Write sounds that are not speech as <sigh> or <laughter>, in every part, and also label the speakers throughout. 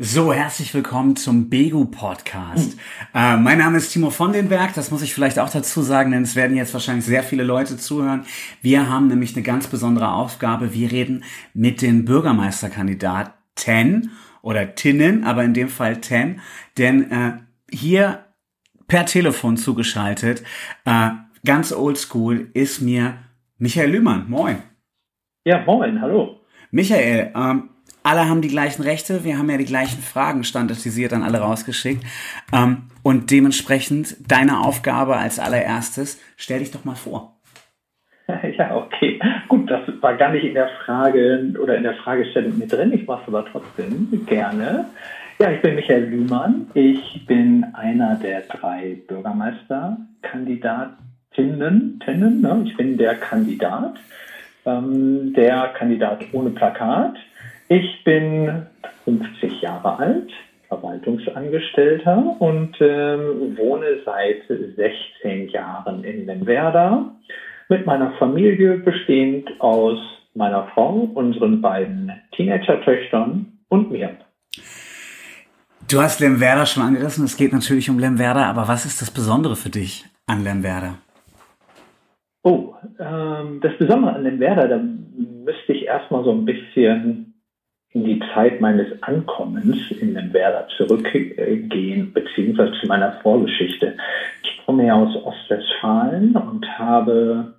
Speaker 1: So, herzlich willkommen zum Begu Podcast. Mhm. Äh, mein Name ist Timo von den Berg, das muss ich vielleicht auch dazu sagen, denn es werden jetzt wahrscheinlich sehr viele Leute zuhören. Wir haben nämlich eine ganz besondere Aufgabe. Wir reden mit den Bürgermeisterkandidaten oder Tinnen, aber in dem Fall Ten, denn äh, hier per Telefon zugeschaltet, äh, ganz oldschool, ist mir Michael Lühmann. Moin.
Speaker 2: Ja, moin, hallo.
Speaker 1: Michael, ähm, alle haben die gleichen Rechte, wir haben ja die gleichen Fragen standardisiert an alle rausgeschickt. Ähm, und dementsprechend deine Aufgabe als allererstes, stell dich doch mal vor. <laughs>
Speaker 2: Ja, okay. Gut, das war gar nicht in der Frage oder in der Fragestellung mit drin. Ich mache es aber trotzdem gerne. Ja, ich bin Michael Lühmann. Ich bin einer der drei Bürgermeisterkandidatinnen. Ne? Ich bin der Kandidat, ähm, der Kandidat ohne Plakat. Ich bin 50 Jahre alt, Verwaltungsangestellter und ähm, wohne seit 16 Jahren in Lemwerder mit meiner Familie bestehend aus meiner Frau, unseren beiden Teenager-Töchtern und mir.
Speaker 1: Du hast Lemwerder schon angerissen, es geht natürlich um Lemwerder, aber was ist das Besondere für dich an Lemwerder?
Speaker 2: Oh, ähm, das Besondere an Lemwerder, da müsste ich erstmal so ein bisschen in die Zeit meines Ankommens in den Werder zurückgehen, beziehungsweise zu meiner Vorgeschichte. Ich komme ja aus Ostwestfalen und habe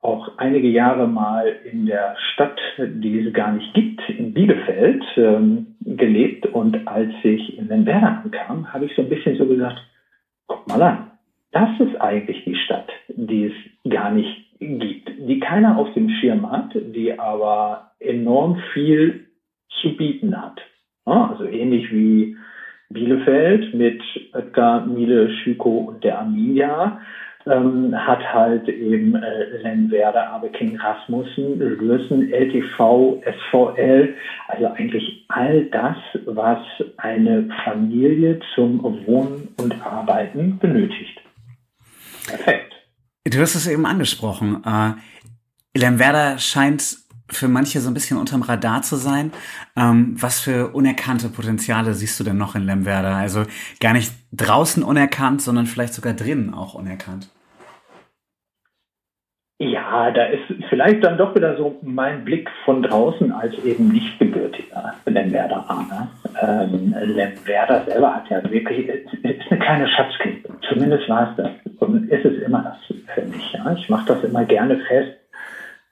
Speaker 2: auch einige Jahre mal in der Stadt, die es gar nicht gibt, in Bielefeld ähm, gelebt. Und als ich in den Werder ankam, habe ich so ein bisschen so gesagt, guck mal an, das ist eigentlich die Stadt, die es gar nicht gibt, die keiner auf dem Schirm hat, die aber enorm viel zu bieten hat. Also ähnlich wie Bielefeld mit Oetker, Miele, Schüko und der Arminia ähm, hat halt eben äh, Lemwerder, Abeking, Rasmussen, Lürsen, LTV, SVL, also eigentlich all das, was eine Familie zum Wohnen und Arbeiten benötigt. Perfekt.
Speaker 1: Du hast es eben angesprochen. Äh, Lemwerder scheint für manche so ein bisschen unterm Radar zu sein. Ähm, was für unerkannte Potenziale siehst du denn noch in Lemwerder? Also gar nicht draußen unerkannt, sondern vielleicht sogar drinnen auch unerkannt.
Speaker 2: Ja, da ist vielleicht dann doch wieder so mein Blick von draußen als eben nicht gebürtiger Lemwerderaner. Ähm, Lemwerder selber hat ja wirklich, ist eine kleine Schatzkiste. Zumindest war es das. Und ist es immer das für mich. Ja? Ich mache das immer gerne fest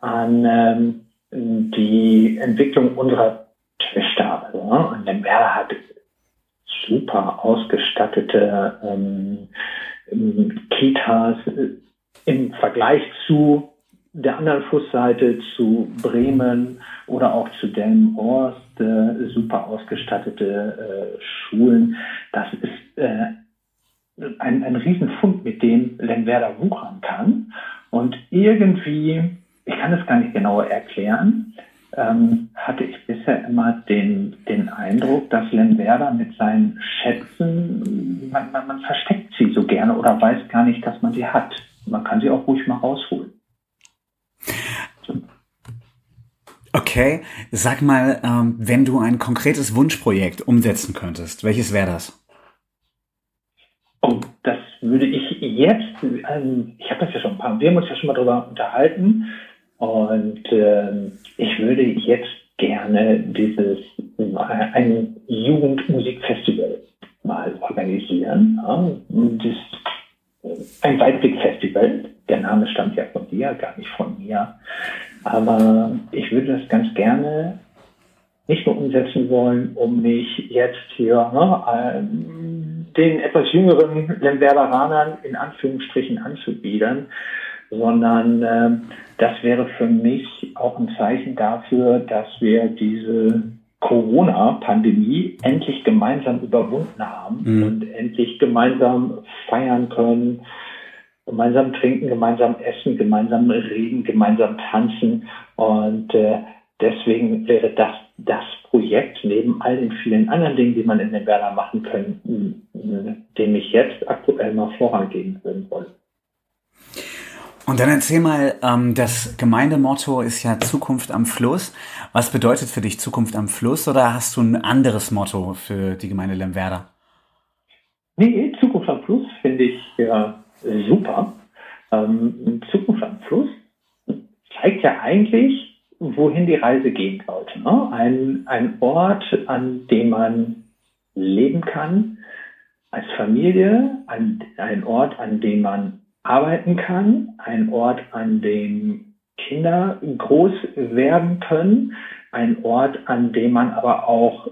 Speaker 2: an ähm, die Entwicklung unserer Töchter. Also, ne? Und Lemberda hat super ausgestattete ähm, Kitas im Vergleich zu der anderen Flussseite zu Bremen oder auch zu Delmenhorst äh, super ausgestattete äh, Schulen. Das ist äh, ein, ein Riesenfund, mit dem Lemwerder wuchern kann. Und irgendwie ich kann es gar nicht genauer erklären, ähm, hatte ich bisher immer den, den Eindruck, dass Lemwerder mit seinen Schätzen, man, man, man versteckt sie so gerne oder weiß gar nicht, dass man sie hat. Man kann sie auch ruhig mal rausholen.
Speaker 1: Okay, sag mal, ähm, wenn du ein konkretes Wunschprojekt umsetzen könntest, welches wäre das?
Speaker 2: Oh, das würde ich jetzt, ähm, ich habe das ja schon ein paar, wir haben uns ja schon mal darüber unterhalten, und äh, ich würde jetzt gerne dieses ein Jugendmusikfestival mal organisieren. Ja, das, ein Weitblickfestival. Der Name stammt ja von dir, gar nicht von mir. Aber ich würde das ganz gerne nicht nur umsetzen wollen, um mich jetzt hier ne, den etwas jüngeren Lemberberanern in Anführungsstrichen anzubiedern, sondern äh, das wäre für mich auch ein Zeichen dafür, dass wir diese Corona-Pandemie endlich gemeinsam überwunden haben mhm. und endlich gemeinsam feiern können, gemeinsam trinken, gemeinsam essen, gemeinsam reden, gemeinsam tanzen. Und äh, deswegen wäre das das Projekt neben all den vielen anderen Dingen, die man in den Werder machen können, dem ich jetzt aktuell mal vorangehen wollen.
Speaker 1: Und dann erzähl mal, ähm, das Gemeindemotto ist ja Zukunft am Fluss. Was bedeutet für dich Zukunft am Fluss oder hast du ein anderes Motto für die Gemeinde Lemwerder?
Speaker 2: Nee, Zukunft am Fluss finde ich ja super. Ähm, Zukunft am Fluss zeigt ja eigentlich, wohin die Reise gehen sollte. Ne? Ein, ein Ort, an dem man leben kann, als Familie, ein, ein Ort, an dem man arbeiten kann, ein Ort, an dem Kinder groß werden können, ein Ort, an dem man aber auch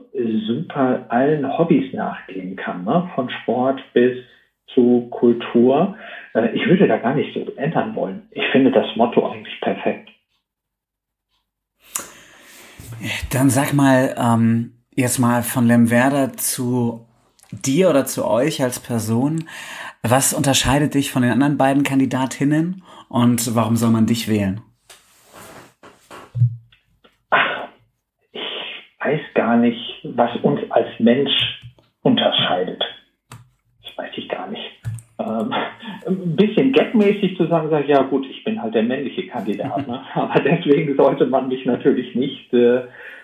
Speaker 2: super allen Hobbys nachgehen kann, ne? von Sport bis zu Kultur. Äh, ich würde da gar nicht so ändern wollen. Ich finde das Motto eigentlich perfekt.
Speaker 1: Dann sag mal, ähm, jetzt mal von Lemwerder zu dir oder zu euch als Person. Was unterscheidet dich von den anderen beiden Kandidatinnen und warum soll man dich wählen?
Speaker 2: Ich weiß gar nicht, was uns als Mensch unterscheidet. Das weiß ich gar nicht. Ähm, ein bisschen gagmäßig zu sagen, sag, ja gut, ich bin halt der männliche Kandidat, ne? <laughs> aber deswegen sollte man mich natürlich nicht, äh,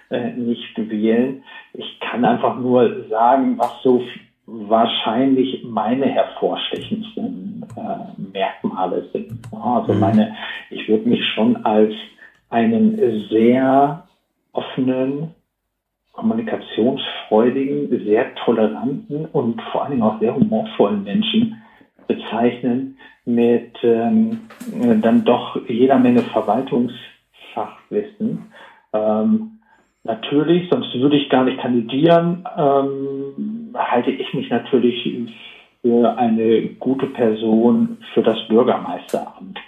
Speaker 2: äh nicht wählen. Ich kann einfach nur sagen, was so wahrscheinlich meine hervorstechendsten äh, Merkmale sind. Also mhm. meine, ich würde mich schon als einen sehr offenen, kommunikationsfreudigen, sehr toleranten und vor allen Dingen auch sehr humorvollen Menschen bezeichnen mit ähm, dann doch jeder Menge Verwaltungsfachwissen. Ähm, natürlich, sonst würde ich gar nicht kandidieren, ähm, halte ich mich natürlich für eine gute Person für das Bürgermeisteramt.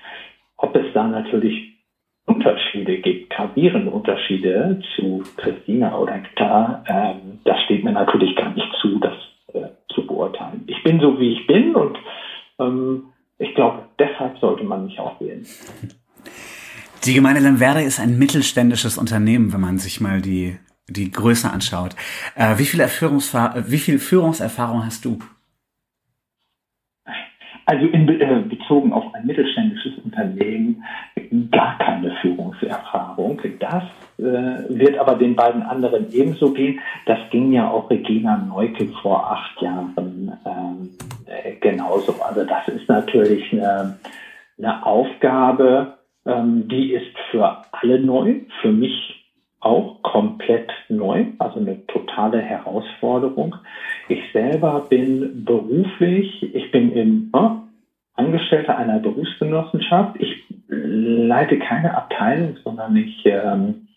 Speaker 2: Ob es da natürlich Unterschiede gibt, gravierende Unterschiede zu Christina oder Ktar, ähm, das steht mir natürlich gar nicht zu, das äh, zu beurteilen. Ich bin so, wie ich bin und ähm, ich glaube, deshalb sollte man mich auch wählen. <laughs>
Speaker 1: Die Gemeinde Lemwerder ist ein mittelständisches Unternehmen, wenn man sich mal die, die Größe anschaut. Äh, wie, viel wie viel Führungserfahrung hast du?
Speaker 2: Also in, äh, bezogen auf ein mittelständisches Unternehmen gar keine Führungserfahrung. Das äh, wird aber den beiden anderen ebenso gehen. Das ging ja auch Regina Neuke vor acht Jahren ähm, äh, genauso. Also das ist natürlich eine, eine Aufgabe, ähm, die ist für alle neu, für mich auch komplett neu, also eine totale Herausforderung. Ich selber bin beruflich, ich bin im äh, Angestellter einer Berufsgenossenschaft. Ich leite keine Abteilung, sondern ich, ähm,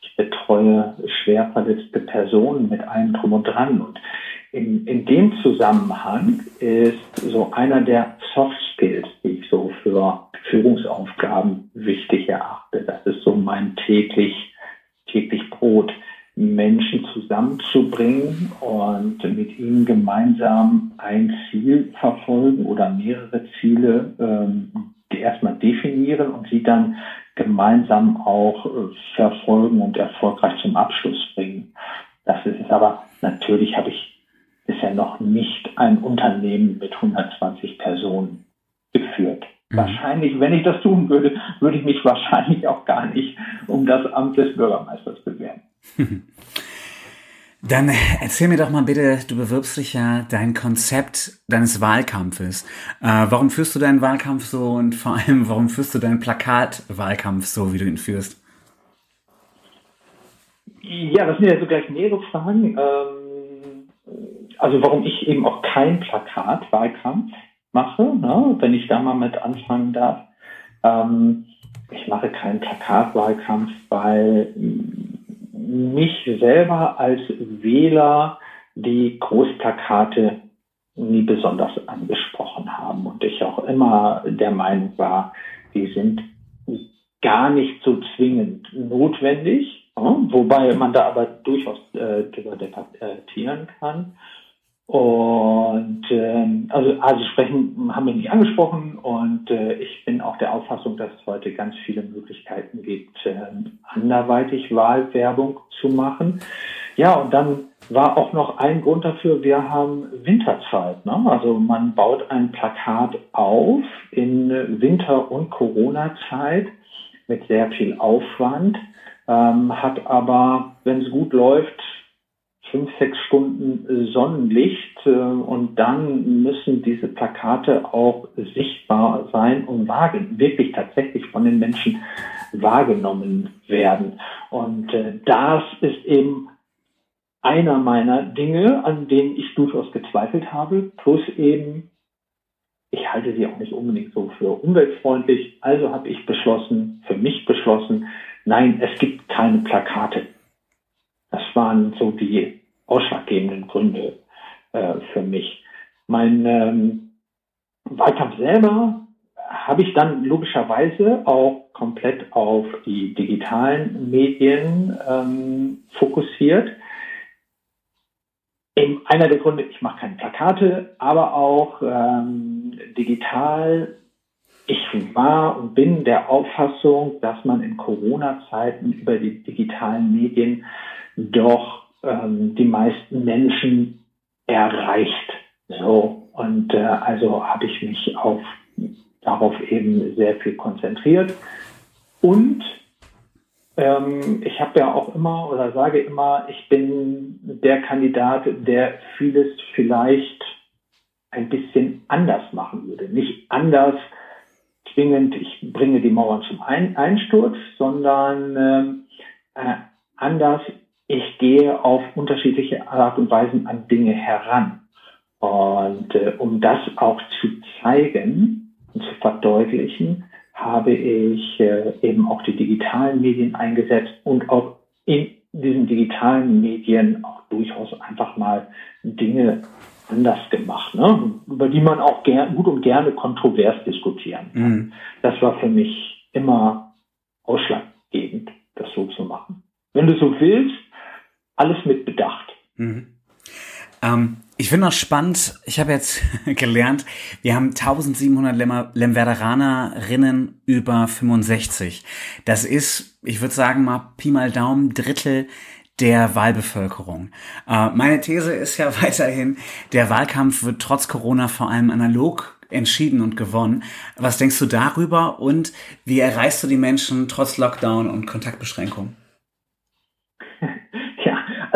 Speaker 2: ich betreue schwer verletzte Personen mit allem drum und dran. Und in, in dem Zusammenhang ist so einer der Soft Skills, die ich so für Führungsaufgaben wichtig erachte. Das ist so mein täglich, täglich Brot, Menschen zusammenzubringen und mit ihnen gemeinsam ein Ziel verfolgen oder mehrere Ziele ähm, erstmal definieren und sie dann gemeinsam auch äh, verfolgen und erfolgreich zum Abschluss bringen. Das ist es aber, natürlich habe ich bisher noch nicht ein Unternehmen mit 120 Personen geführt. Mhm. Wahrscheinlich, wenn ich das tun würde, würde ich mich wahrscheinlich auch gar nicht um das Amt des Bürgermeisters bewerben.
Speaker 1: Dann erzähl mir doch mal bitte, du bewirbst dich ja dein Konzept deines Wahlkampfes. Äh, warum führst du deinen Wahlkampf so und vor allem, warum führst du deinen Plakatwahlkampf so, wie du ihn führst?
Speaker 2: Ja, das sind ja so gleich mehrere Fragen. Ähm, also warum ich eben auch kein Plakatwahlkampf mache, ne, wenn ich da mal mit anfangen darf. Ähm, ich mache keinen Plakatwahlkampf, weil mich selber als Wähler die Großplakate nie besonders angesprochen haben und ich auch immer der Meinung war, die sind gar nicht so zwingend notwendig, wobei man da aber durchaus äh, darüber debattieren kann. Und ähm, also, also sprechen haben wir nicht angesprochen und äh, ich bin auch der Auffassung, dass es heute ganz viele Möglichkeiten gibt, äh, anderweitig Wahlwerbung zu machen. Ja, und dann war auch noch ein Grund dafür, wir haben Winterzeit. Ne? Also man baut ein Plakat auf in Winter- und Corona-Zeit mit sehr viel Aufwand, ähm, hat aber, wenn es gut läuft, fünf, sechs Stunden Sonnenlicht äh, und dann müssen diese Plakate auch sichtbar sein und wirklich tatsächlich von den Menschen wahrgenommen werden. Und äh, das ist eben einer meiner Dinge, an denen ich durchaus gezweifelt habe, plus eben, ich halte sie auch nicht unbedingt so für umweltfreundlich, also habe ich beschlossen, für mich beschlossen, nein, es gibt keine Plakate. Das waren so die ausschlaggebenden Gründe äh, für mich. Mein ähm, Wahlkampf selber habe ich dann logischerweise auch komplett auf die digitalen Medien ähm, fokussiert. Eben einer der Gründe, ich mache keine Plakate, aber auch ähm, digital. Ich war und bin der Auffassung, dass man in Corona-Zeiten über die digitalen Medien doch ähm, die meisten Menschen erreicht. So und äh, also habe ich mich auf darauf eben sehr viel konzentriert und ähm, ich habe ja auch immer oder sage immer, ich bin der Kandidat, der vieles vielleicht ein bisschen anders machen würde. Nicht anders zwingend, ich bringe die Mauern zum Einsturz, sondern äh, äh, anders, ich gehe auf unterschiedliche Art und Weisen an Dinge heran. Und äh, um das auch zu zeigen und zu verdeutlichen, habe ich äh, eben auch die digitalen Medien eingesetzt und auch in diesen digitalen Medien auch durchaus einfach mal Dinge anders gemacht, ne? über die man auch gern, gut und gerne kontrovers diskutieren kann. Mhm. Das war für mich immer ausschlaggebend, das so zu machen. Wenn du so willst, alles mit Bedacht. Mhm.
Speaker 1: Ähm, ich finde noch spannend, ich habe jetzt <laughs> gelernt, wir haben 1700 Lemwerderanerinnen über 65. Das ist, ich würde sagen mal Pi mal Daumen, Drittel der Wahlbevölkerung. Äh, meine These ist ja <laughs> weiterhin, der Wahlkampf wird trotz Corona vor allem analog entschieden und gewonnen. Was denkst du darüber und wie erreichst du die Menschen trotz Lockdown und Kontaktbeschränkung?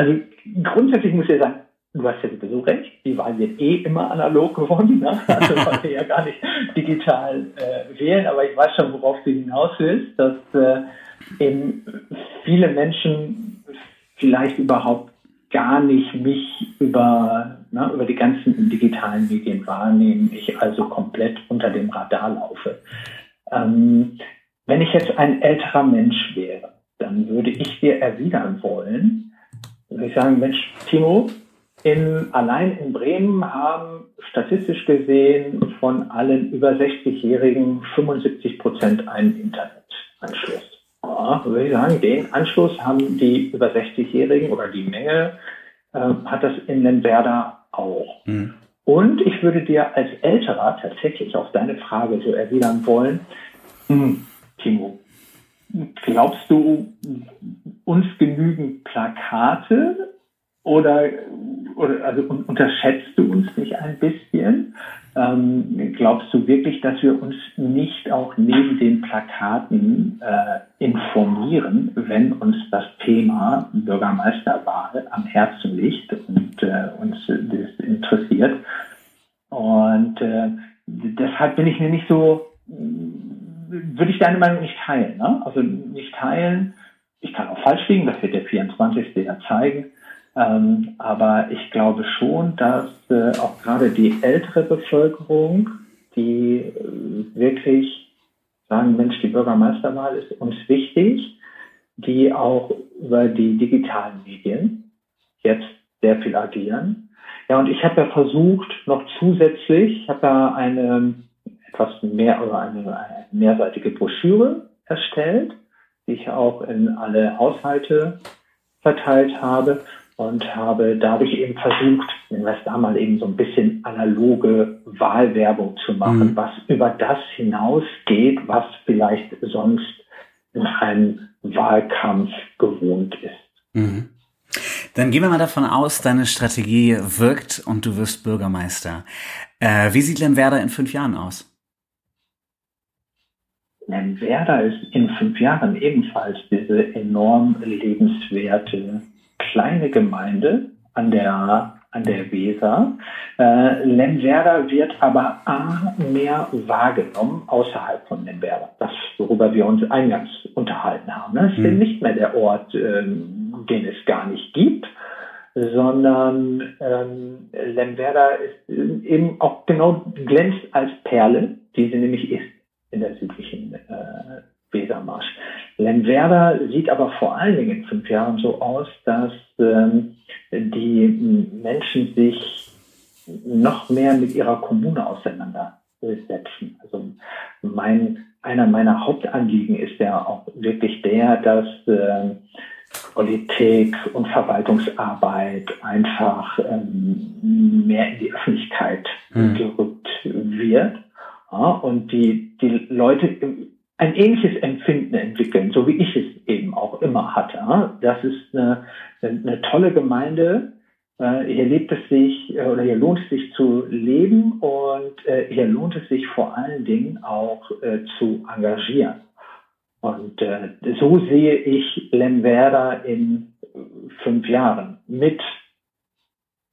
Speaker 2: Also grundsätzlich muss ich sagen, du hast ja sowieso recht, die Wahl wird eh immer analog gewonnen, ne? also man will ja gar nicht digital äh, wählen, aber ich weiß schon, worauf du hinaus willst, dass äh, eben viele Menschen vielleicht überhaupt gar nicht mich über, ne, über die ganzen digitalen Medien wahrnehmen, ich also komplett unter dem Radar laufe. Ähm, wenn ich jetzt ein älterer Mensch wäre, dann würde ich dir erwidern wollen, würde ich sagen, Mensch, Timo, in, allein in Bremen haben statistisch gesehen von allen über 60-Jährigen 75 Prozent einen Internetanschluss. Ja, würde ich sagen, den Anschluss haben die über 60-Jährigen oder die Menge äh, hat das in Lemberda auch. Mhm. Und ich würde dir als Älterer tatsächlich auf deine Frage so erwidern wollen, hm, Timo, glaubst du, uns genügen Plakate oder, oder also unterschätzt du uns nicht ein bisschen? Ähm, glaubst du wirklich, dass wir uns nicht auch neben den Plakaten äh, informieren, wenn uns das Thema Bürgermeisterwahl am Herzen liegt und äh, uns das interessiert? Und äh, deshalb bin ich mir nicht so, würde ich deine Meinung nicht teilen. Ne? Also nicht teilen, ich kann auch falsch liegen, das wird der 24. ja zeigen. Ähm, aber ich glaube schon, dass äh, auch gerade die ältere Bevölkerung, die äh, wirklich sagen, Mensch, die Bürgermeisterwahl ist uns wichtig, die auch über die digitalen Medien jetzt sehr viel agieren. Ja, und ich habe ja versucht, noch zusätzlich, ich habe ja eine etwas mehr oder eine, eine mehrseitige Broschüre erstellt, die ich auch in alle Haushalte verteilt habe und habe dadurch eben versucht, nennen wir es da mal eben so ein bisschen analoge Wahlwerbung zu machen, mhm. was über das hinausgeht, was vielleicht sonst in einem Wahlkampf gewohnt ist.
Speaker 1: Mhm. Dann gehen wir mal davon aus, deine Strategie wirkt und du wirst Bürgermeister. Äh, wie sieht Lemwerder in fünf Jahren aus?
Speaker 2: Lemwerder ist in fünf Jahren ebenfalls diese enorm lebenswerte kleine Gemeinde an der an der Weser. Äh, Lemwerder wird aber A, mehr wahrgenommen außerhalb von Lemwerder. Das, worüber wir uns eingangs unterhalten haben. Es ist mhm. nicht mehr der Ort, ähm, den es gar nicht gibt, sondern ähm, Lemwerder ist eben auch genau glänzt als Perle, die sie nämlich ist in der südlichen äh, Wesermarsch. Lemwerder sieht aber vor allen Dingen in fünf Jahren so aus, dass ähm, die Menschen sich noch mehr mit ihrer Kommune auseinandersetzen. Also mein, einer meiner Hauptanliegen ist ja auch wirklich der, dass äh, Politik und Verwaltungsarbeit einfach ähm, mehr in die Öffentlichkeit hm. gerückt wird. Ja, und die, die Leute ein ähnliches Empfinden entwickeln, so wie ich es eben auch immer hatte. Das ist eine, eine tolle Gemeinde. Äh, hier lebt es sich äh, oder hier lohnt es sich zu leben und äh, hier lohnt es sich vor allen Dingen auch zu engagieren. Und so sehe ich Lemwerder in fünf Jahren mit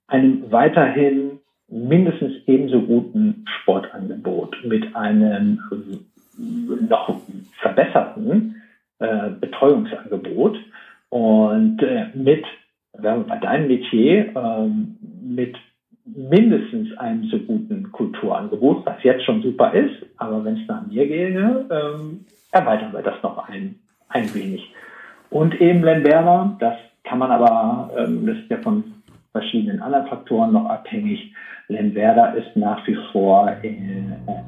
Speaker 2: einem weiterhin mindestens ebenso guten Sportangebot, mit einem noch verbesserten äh, Betreuungsangebot und äh, mit, bei deinem Metier, äh, mit mindestens einem so guten Kulturangebot, was jetzt schon super ist, aber wenn es nach mir ginge, ähm, erweitern wir das noch ein, ein wenig. Und eben Lemberger, das kann man aber, ähm, das ist ja von verschiedenen anderen Faktoren noch abhängig. Lemberger ist nach wie vor äh,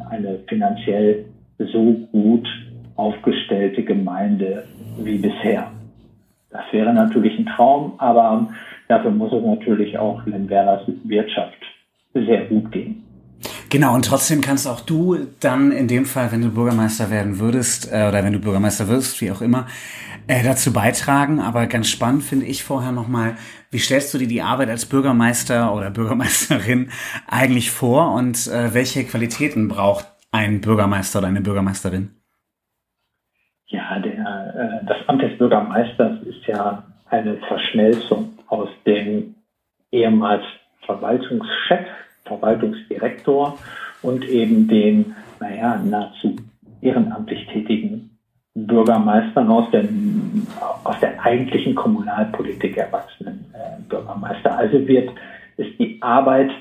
Speaker 2: eine finanziell so gut aufgestellte Gemeinde wie bisher. Das wäre natürlich ein Traum, aber dafür muss es natürlich auch Lemberlers Wirtschaft sehr gut gehen.
Speaker 1: Genau, und trotzdem kannst auch du dann in dem Fall, wenn du Bürgermeister werden würdest, äh, oder wenn du Bürgermeister wirst, wie auch immer, äh, dazu beitragen. Aber ganz spannend finde ich vorher nochmal, wie stellst du dir die Arbeit als Bürgermeister oder Bürgermeisterin eigentlich vor und äh, welche Qualitäten braucht ein Bürgermeister oder eine Bürgermeisterin?
Speaker 2: Ja, der, äh, das Amt des Bürgermeisters ist ja eine Verschmelzung aus dem ehemals Verwaltungschef, Verwaltungsdirektor und eben den, naja, nahezu ehrenamtlich tätigen Bürgermeistern aus, dem, aus der eigentlichen Kommunalpolitik erwachsenen äh, Bürgermeister. Also wird, ist die Arbeit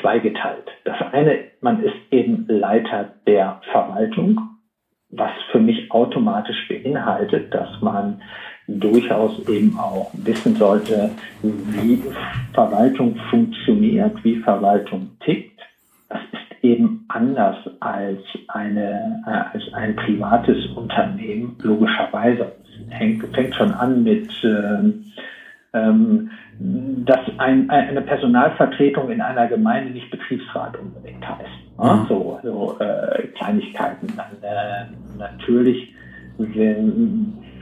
Speaker 2: zweigeteilt. Das eine, man ist eben Leiter der Verwaltung, was für mich automatisch beinhaltet, dass man durchaus eben auch wissen sollte, wie Verwaltung funktioniert, wie Verwaltung tickt. Das ist eben anders als eine, äh, als ein privates Unternehmen, logischerweise. Es hängt, fängt schon an mit, äh, ähm, dass ein, eine Personalvertretung in einer Gemeinde nicht Betriebsrat unbedingt heißt. Mhm. So, so äh, Kleinigkeiten. Dann äh, natürlich, wie,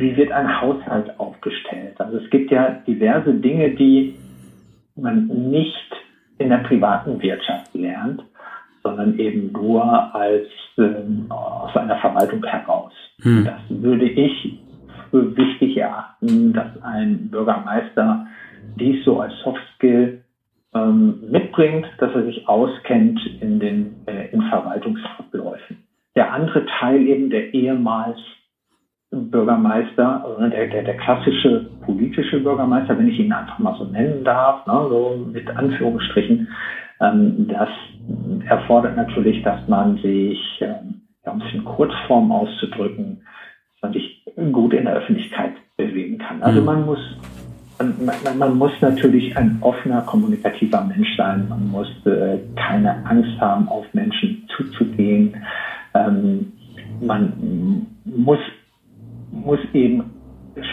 Speaker 2: wie wird ein Haushalt aufgestellt? Also es gibt ja diverse Dinge, die man nicht in der privaten Wirtschaft lernt, sondern eben nur als ähm, aus einer Verwaltung heraus. Hm. Das würde ich für wichtig erachten, dass ein Bürgermeister dies so als Soft Skill ähm, mitbringt, dass er sich auskennt in den äh, in Verwaltungsabläufen. Der andere Teil eben der ehemals Bürgermeister, also der, der, der klassische politische Bürgermeister, wenn ich ihn einfach mal so nennen darf, ne, so mit Anführungsstrichen, ähm, das erfordert natürlich, dass man sich, ähm, ja, um es in Kurzform auszudrücken, dass man sich gut in der Öffentlichkeit bewegen kann. Also mhm. man muss man, man, muss natürlich ein offener, kommunikativer Mensch sein. Man muss äh, keine Angst haben, auf Menschen zuzugehen. Ähm, man muss, muss eben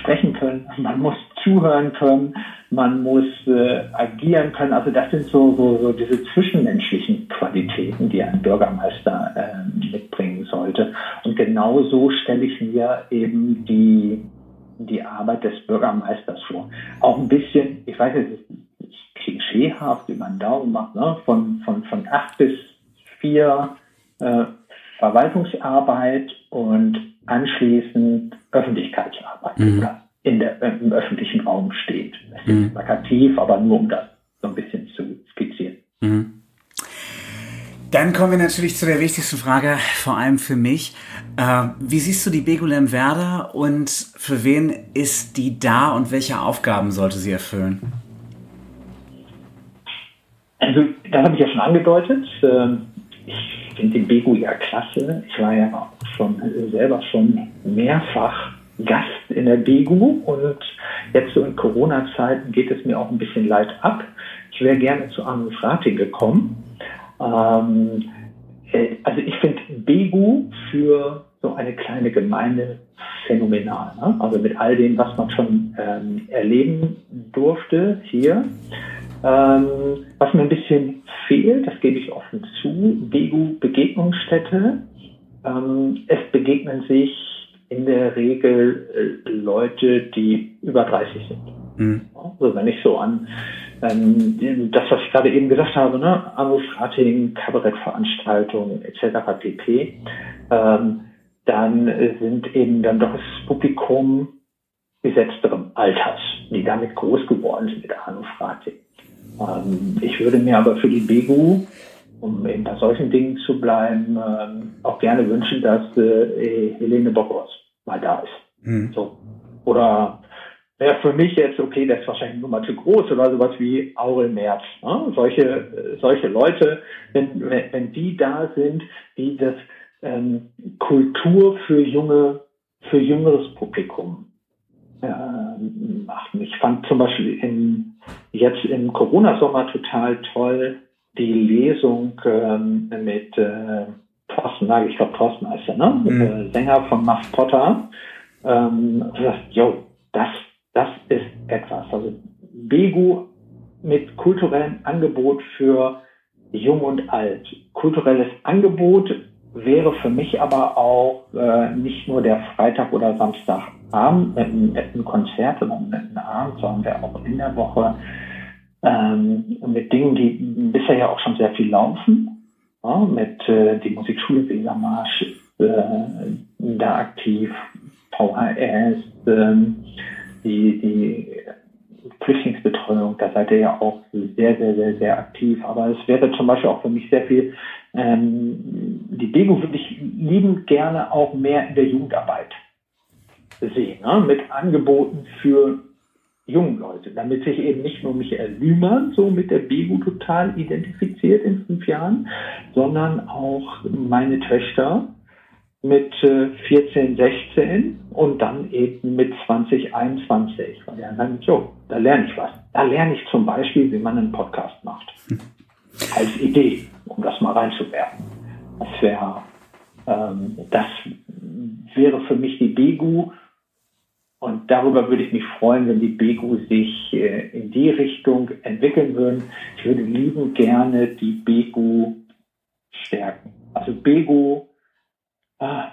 Speaker 2: sprechen können, man muss zuhören können, man muss äh, agieren können. Also das sind so, so, so diese zwischenmenschlichen Qualitäten, die ein Bürgermeister äh, mitbringen sollte. Und genau so stelle ich mir eben die die Arbeit des Bürgermeisters vor. Auch ein bisschen, ich weiß, es ist klischeehaft, wie man Daumen macht, ne? von, von, von acht bis vier äh, Verwaltungsarbeit und anschließend Öffentlichkeitsarbeit mhm. oder in der, im öffentlichen Raum steht. Das ist mhm. plakativ, aber nur um das so ein bisschen zu skizzieren. Mhm.
Speaker 1: Dann kommen wir natürlich zu der wichtigsten Frage, vor allem für mich. Äh, wie siehst du die Begulem Werder und für wen ist die da und welche Aufgaben sollte sie erfüllen?
Speaker 2: Also, das habe ich ja schon angedeutet. Ähm, ich finde den Begu ja klasse. Ich war ja auch schon selber schon mehrfach Gast in der Begu und jetzt so in Corona-Zeiten geht es mir auch ein bisschen leid ab. Ich wäre gerne zu Arnulf Rating gekommen. Ähm, äh, also ich finde Begu für so eine kleine Gemeinde phänomenal. Ne? Also mit all dem, was man schon ähm, erleben durfte hier. Ähm, was mir ein bisschen fehlt, das gebe ich offen zu, Begu Begegnungsstätte. Ähm, es begegnen sich in der Regel äh, Leute, die über 30 sind. Mhm. Also wenn ich so an ähm, das, was ich gerade eben gesagt habe, ne, Anrufrating, Kabarettveranstaltungen etc. pp. Ähm, dann sind eben dann doch das Publikum gesetzterem Alters, die damit groß geworden sind mit Anrufrating. Ähm, ich würde mir aber für die BEGU, um eben bei solchen Dingen zu bleiben, ähm, auch gerne wünschen, dass äh, Helene Bockhaus mal da ist. Mhm. So. Oder wäre für mich jetzt, okay, das ist wahrscheinlich nur mal zu groß oder sowas wie Aurel Merz. Ne? Solche, solche Leute, wenn, wenn, wenn die da sind, die das ähm, Kultur für junge, für jüngeres Publikum äh, machten. Ich fand zum Beispiel in, jetzt im Corona-Sommer total toll die Lesung ähm, mit äh, Thorsten Nagel, ich glaube Thorsten heißt er, ne? Mhm. Äh, Sänger von Muff Potter. Ähm, yo, das das ist etwas. Also Begu mit kulturellem Angebot für Jung und Alt. Kulturelles Angebot wäre für mich aber auch äh, nicht nur der Freitag oder Samstagabend mit einem netten Konzert oder einem netten Abend, sondern der auch in der Woche ähm, mit Dingen, die bisher ja auch schon sehr viel laufen. Ja, mit äh, die Musikschule Wesermarsch äh, da aktiv, VHS, äh, die, die Flüchtlingsbetreuung, da seid ihr ja auch sehr, sehr, sehr, sehr aktiv. Aber es wäre zum Beispiel auch für mich sehr viel, ähm, die Bego würde ich liebend gerne auch mehr in der Jugendarbeit sehen, ne? mit Angeboten für jungen Leute, damit sich eben nicht nur Michael Lühmann so mit der Bego total identifiziert in fünf Jahren, sondern auch meine Töchter, mit 14, äh, 16 und dann eben mit 20, 21. Und dann sagen, so, da lerne ich was. Da lerne ich zum Beispiel, wie man einen Podcast macht. Als Idee, um das mal reinzuwerfen. Das wäre, ähm, das wäre für mich die BEGU. Und darüber würde ich mich freuen, wenn die BEGU sich äh, in die Richtung entwickeln würden. Ich würde lieben gerne die BEGU stärken. Also BEGU ah,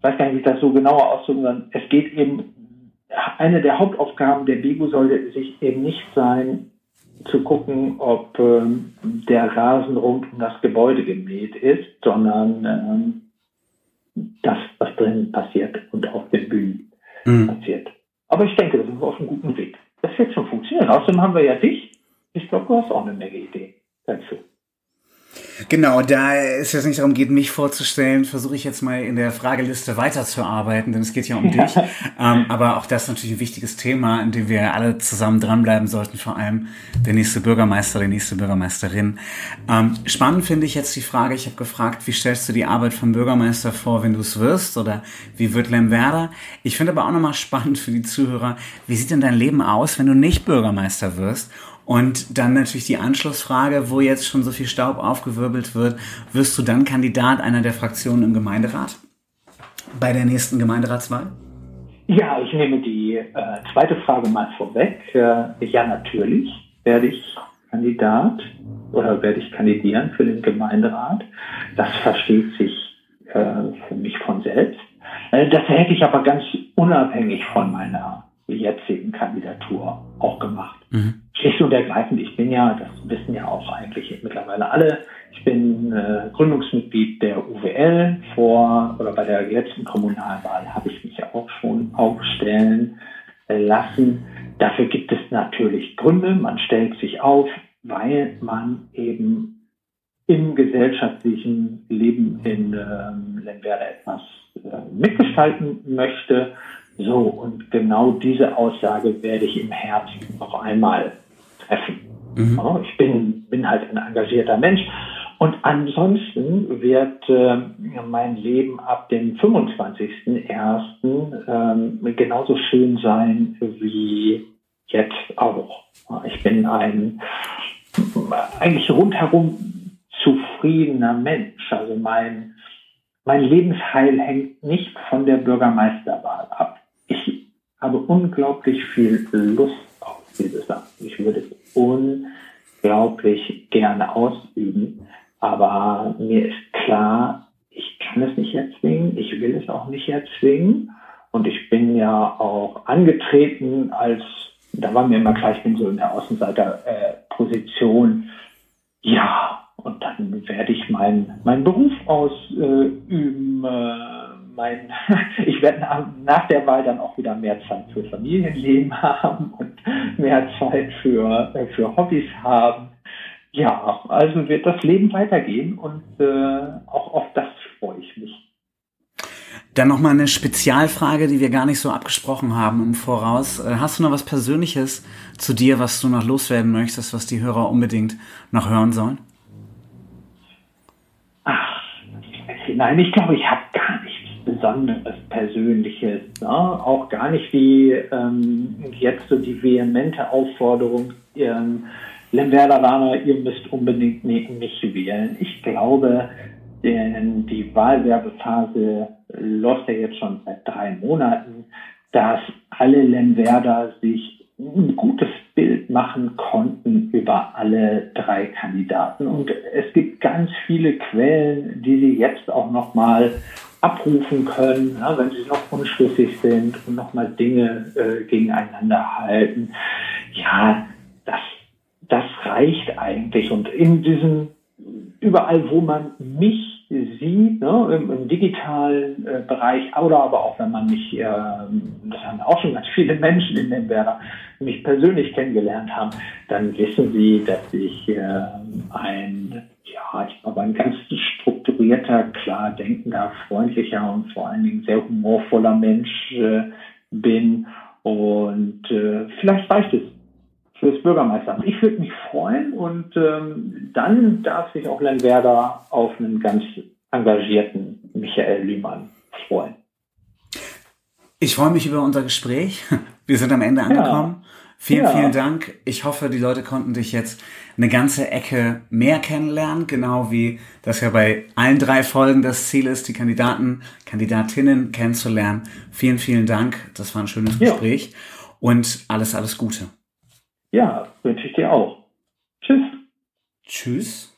Speaker 2: weiß gar nicht, wie ich das so genauer ausdrücken soll. Es geht eben, eine der Hauptaufgaben der BIGU sollte sich eben nicht sein, zu gucken, ob ähm, der Rasen rund um das Gebäude gemäht ist, sondern ähm, das, was drin passiert und auf den Bühnen mhm. passiert. Aber ich denke, da sind wir auf einem guten Weg. Das wird schon funktionieren. Außerdem haben wir ja dich. Ich glaube, du hast auch eine Menge Ideen dazu.
Speaker 1: Genau, da es jetzt nicht darum geht, mich vorzustellen, versuche ich jetzt mal in der Frageliste weiterzuarbeiten, denn es geht ja um <laughs> dich. ähm, aber auch das ist natürlich ein wichtiges Thema, in dem wir alle zusammen dranbleiben sollten, vor allem der nächste Bürgermeister, die nächste Bürgermeisterin. Ähm, spannend finde ich jetzt die Frage, ich habe gefragt, wie stellst du die Arbeit vom Bürgermeister vor, wenn du es wirst? Oder wie wird Lemwerder? Ich finde aber auch nochmal spannend für die Zuhörer, wie sieht denn dein Leben aus, wenn du nicht Bürgermeister wirst? Und dann natürlich die Anschlussfrage, wo jetzt schon so viel Staub aufgewirbelt wird, wirst du dann Kandidat einer der Fraktionen im Gemeinderat bei der nächsten Gemeinderatswahl?
Speaker 2: Ja, ich nehme die äh, zweite Frage mal vorweg. Äh, ja, natürlich werde ich Kandidat oder werde ich kandidieren für den Gemeinderat. Das versteht sich äh, für mich von selbst. Äh, das hätte ich aber ganz unabhängig von meiner jetzigen Kandidatur auch gemacht. Mhm. Schlicht und ergreifend, ich bin ja, das wissen ja auch eigentlich mittlerweile alle, ich bin äh, Gründungsmitglied der UWL. Vor oder bei der letzten Kommunalwahl habe ich mich ja auch schon aufstellen äh, lassen. Dafür gibt es natürlich Gründe. Man stellt sich auf, weil man eben im gesellschaftlichen Leben in ähm, Lemberda etwas äh, mitgestalten möchte. So, und genau diese Aussage werde ich im Herbst noch einmal treffen. Mhm. Ich bin, bin halt ein engagierter Mensch. Und ansonsten wird äh, mein Leben ab dem 25.01. Ähm, genauso schön sein wie jetzt auch. Ich bin ein eigentlich rundherum zufriedener Mensch. Also mein, mein Lebensheil hängt nicht von der Bürgermeisterwahl ab. Ich habe unglaublich viel Lust auf dieses Amt. Ich würde unglaublich gerne ausüben. Aber mir ist klar, ich kann es nicht erzwingen. Ich will es auch nicht erzwingen. Und ich bin ja auch angetreten als, da war mir immer klar, ich bin so in der Außenseiterposition. Äh, ja, und dann werde ich meinen mein Beruf ausüben. Äh, mein, <laughs> ich werde nach, der Wahl dann auch wieder mehr Zeit für Familienleben <laughs> haben und mehr Zeit für, äh, für Hobbys haben. Ja, also wird das Leben weitergehen und äh, auch auf das freue ich mich.
Speaker 1: Dann nochmal eine Spezialfrage, die wir gar nicht so abgesprochen haben im Voraus. Äh, hast du noch was Persönliches zu dir, was du noch loswerden möchtest, was die Hörer unbedingt noch hören sollen?
Speaker 2: Nein, ich glaube, ich habe Besonderes Persönliches. Ne? Auch gar nicht wie ähm, jetzt so die vehemente Aufforderung, ähm, Lemberder ihr müsst unbedingt mich wählen. Ich glaube, denn die Wahlwerbephase läuft ja jetzt schon seit drei Monaten, dass alle Lemwerder sich ein gutes Bild machen konnten über alle drei Kandidaten. Und es gibt ganz viele Quellen, die Sie jetzt auch nochmal abrufen können, ja, wenn Sie noch unschlüssig sind und nochmal Dinge äh, gegeneinander halten. Ja, das, das reicht eigentlich. Und in diesem, überall, wo man mich sieht, ne, im, im digitalen äh, Bereich, oder aber auch wenn man mich, äh, das haben auch schon ganz viele Menschen in dem Werder, mich persönlich kennengelernt haben, dann wissen sie, dass ich äh, ein, ja, ich glaube, ein ganz strukturierter, klar denkender, freundlicher und vor allen Dingen sehr humorvoller Mensch äh, bin. Und äh, vielleicht reicht es fürs Bürgermeisteramt. Ich würde mich freuen und ähm, dann darf sich auch Lemwerder auf einen ganz engagierten Michael Lühmann freuen.
Speaker 1: Ich freue mich über unser Gespräch. Wir sind am Ende angekommen. Ja. Vielen, ja. vielen Dank. Ich hoffe, die Leute konnten dich jetzt eine ganze Ecke mehr kennenlernen, genau wie das ja bei allen drei Folgen das Ziel ist, die Kandidaten, Kandidatinnen kennenzulernen. Vielen, vielen Dank. Das war ein schönes ja. Gespräch und alles, alles Gute.
Speaker 2: Ja, wünsche ich dir auch. Tschüss.
Speaker 1: Tschüss.